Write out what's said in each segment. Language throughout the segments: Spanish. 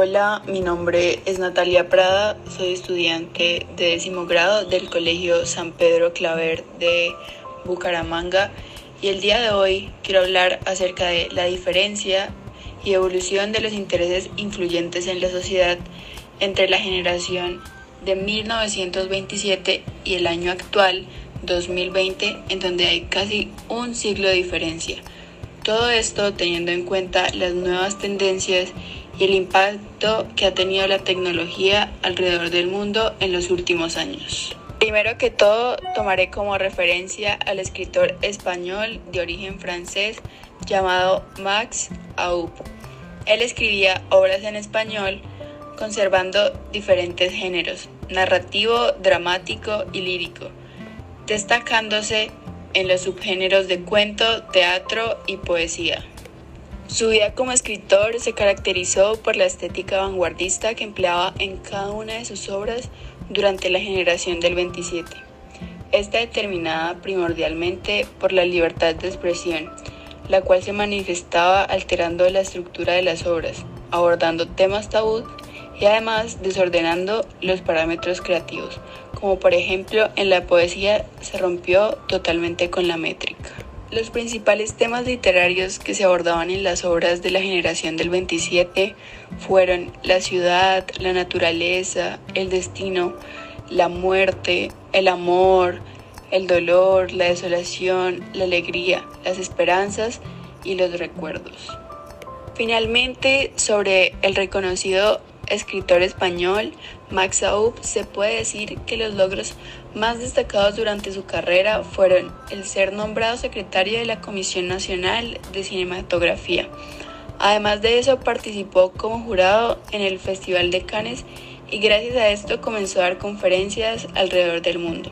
Hola, mi nombre es Natalia Prada, soy estudiante de décimo grado del Colegio San Pedro Claver de Bucaramanga y el día de hoy quiero hablar acerca de la diferencia y evolución de los intereses influyentes en la sociedad entre la generación de 1927 y el año actual 2020 en donde hay casi un siglo de diferencia. Todo esto teniendo en cuenta las nuevas tendencias y el impacto que ha tenido la tecnología alrededor del mundo en los últimos años. Primero que todo, tomaré como referencia al escritor español de origen francés llamado Max Aub. Él escribía obras en español conservando diferentes géneros, narrativo, dramático y lírico, destacándose en los subgéneros de cuento, teatro y poesía. Su vida como escritor se caracterizó por la estética vanguardista que empleaba en cada una de sus obras durante la generación del 27. Está determinada primordialmente por la libertad de expresión, la cual se manifestaba alterando la estructura de las obras, abordando temas tabú y además desordenando los parámetros creativos, como por ejemplo en la poesía se rompió totalmente con la métrica. Los principales temas literarios que se abordaban en las obras de la generación del 27 fueron la ciudad, la naturaleza, el destino, la muerte, el amor, el dolor, la desolación, la alegría, las esperanzas y los recuerdos. Finalmente, sobre el reconocido escritor español Max Aub, se puede decir que los logros más destacados durante su carrera fueron el ser nombrado secretario de la Comisión Nacional de Cinematografía. Además de eso, participó como jurado en el Festival de Cannes y gracias a esto comenzó a dar conferencias alrededor del mundo.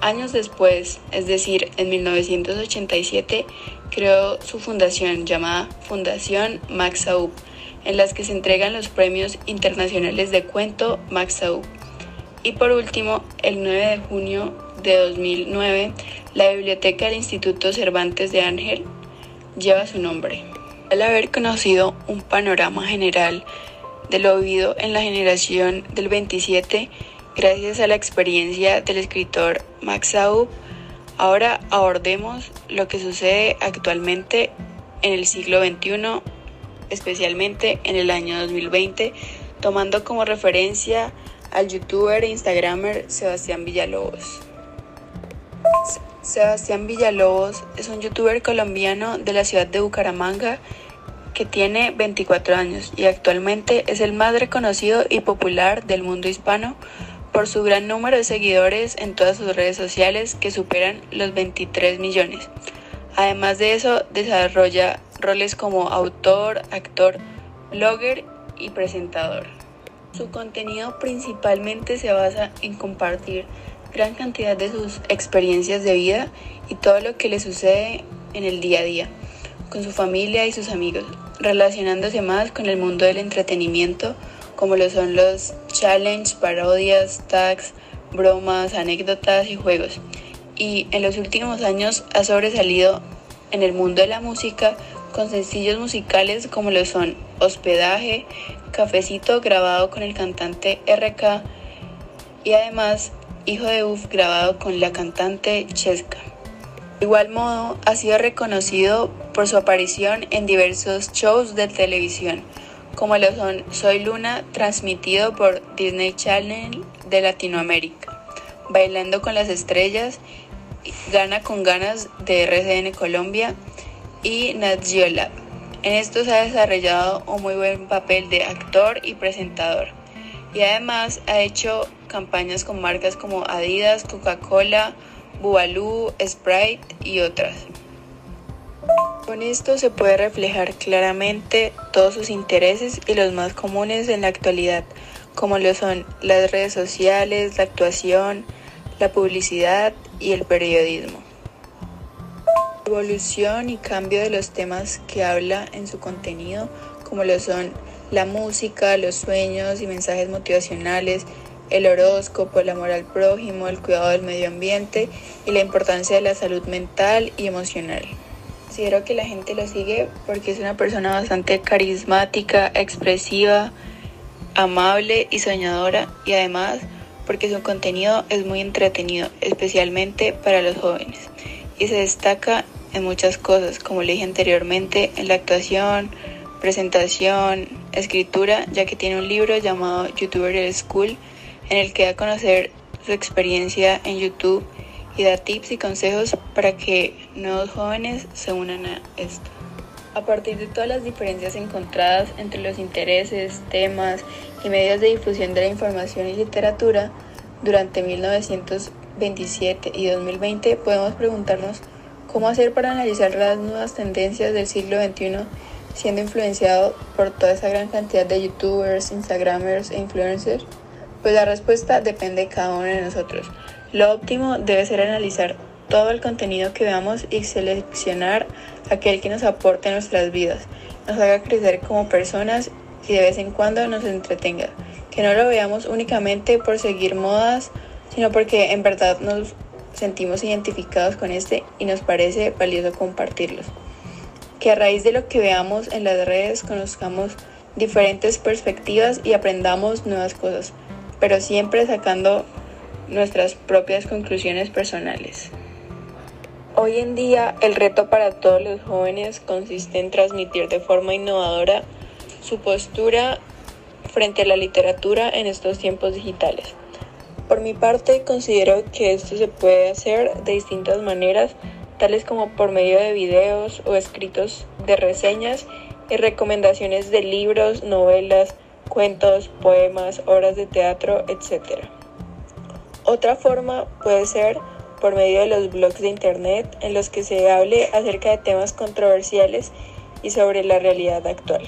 Años después, es decir, en 1987, creó su fundación llamada Fundación Max Aub, en las que se entregan los premios internacionales de cuento Max Aub. Y por último, el 9 de junio de 2009, la biblioteca del Instituto Cervantes de Ángel lleva su nombre. Al haber conocido un panorama general de lo oído en la generación del 27, gracias a la experiencia del escritor Max Aub, ahora abordemos lo que sucede actualmente en el siglo XXI especialmente en el año 2020, tomando como referencia al youtuber e instagramer Sebastián Villalobos. Sebastián Villalobos es un youtuber colombiano de la ciudad de Bucaramanga que tiene 24 años y actualmente es el más reconocido y popular del mundo hispano por su gran número de seguidores en todas sus redes sociales que superan los 23 millones. Además de eso, desarrolla roles como autor, actor, blogger y presentador. Su contenido principalmente se basa en compartir gran cantidad de sus experiencias de vida y todo lo que le sucede en el día a día, con su familia y sus amigos, relacionándose más con el mundo del entretenimiento, como lo son los challenges, parodias, tags, bromas, anécdotas y juegos. Y en los últimos años ha sobresalido en el mundo de la música con sencillos musicales como lo son Hospedaje, Cafecito grabado con el cantante RK y además Hijo de Uf grabado con la cantante Cheska. De igual modo, ha sido reconocido por su aparición en diversos shows de televisión, como lo son Soy Luna, transmitido por Disney Channel de Latinoamérica, Bailando con las Estrellas, Gana con Ganas de RCN Colombia y Nat En esto se ha desarrollado un muy buen papel de actor y presentador. Y además ha hecho campañas con marcas como Adidas, Coca-Cola, Bubalú, Sprite y otras. Con esto se puede reflejar claramente todos sus intereses y los más comunes en la actualidad, como lo son las redes sociales, la actuación, la publicidad y el periodismo evolución y cambio de los temas que habla en su contenido, como lo son la música, los sueños y mensajes motivacionales, el horóscopo, el amor al prójimo, el cuidado del medio ambiente y la importancia de la salud mental y emocional. Considero que la gente lo sigue porque es una persona bastante carismática, expresiva amable y soñadora y además porque su contenido es muy entretenido, especialmente para los jóvenes, y se destaca en muchas cosas, como le dije anteriormente, en la actuación, presentación, escritura, ya que tiene un libro llamado YouTuber School, en el que da a conocer su experiencia en YouTube y da tips y consejos para que nuevos jóvenes se unan a esto. A partir de todas las diferencias encontradas entre los intereses, temas y medios de difusión de la información y literatura durante 1927 y 2020, podemos preguntarnos cómo hacer para analizar las nuevas tendencias del siglo XXI siendo influenciado por toda esa gran cantidad de youtubers, instagramers e influencers. Pues la respuesta depende de cada uno de nosotros. Lo óptimo debe ser analizar todo el contenido que veamos y seleccionar aquel que nos aporte nuestras vidas, nos haga crecer como personas y de vez en cuando nos entretenga. Que no lo veamos únicamente por seguir modas, sino porque en verdad nos sentimos identificados con este y nos parece valioso compartirlos. Que a raíz de lo que veamos en las redes conozcamos diferentes perspectivas y aprendamos nuevas cosas, pero siempre sacando nuestras propias conclusiones personales. Hoy en día el reto para todos los jóvenes consiste en transmitir de forma innovadora su postura frente a la literatura en estos tiempos digitales. Por mi parte, considero que esto se puede hacer de distintas maneras, tales como por medio de videos o escritos de reseñas y recomendaciones de libros, novelas, cuentos, poemas, obras de teatro, etc. Otra forma puede ser por medio de los blogs de Internet en los que se hable acerca de temas controversiales y sobre la realidad actual.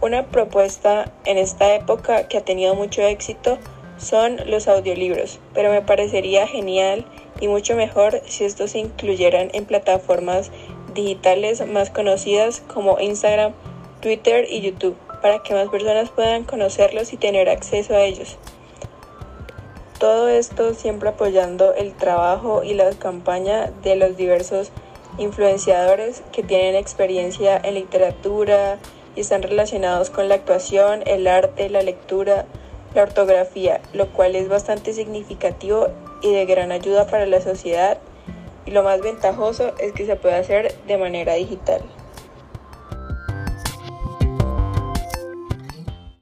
Una propuesta en esta época que ha tenido mucho éxito son los audiolibros, pero me parecería genial y mucho mejor si estos se incluyeran en plataformas digitales más conocidas como Instagram, Twitter y YouTube, para que más personas puedan conocerlos y tener acceso a ellos. Todo esto siempre apoyando el trabajo y la campaña de los diversos influenciadores que tienen experiencia en literatura y están relacionados con la actuación, el arte, la lectura, la ortografía, lo cual es bastante significativo y de gran ayuda para la sociedad y lo más ventajoso es que se puede hacer de manera digital.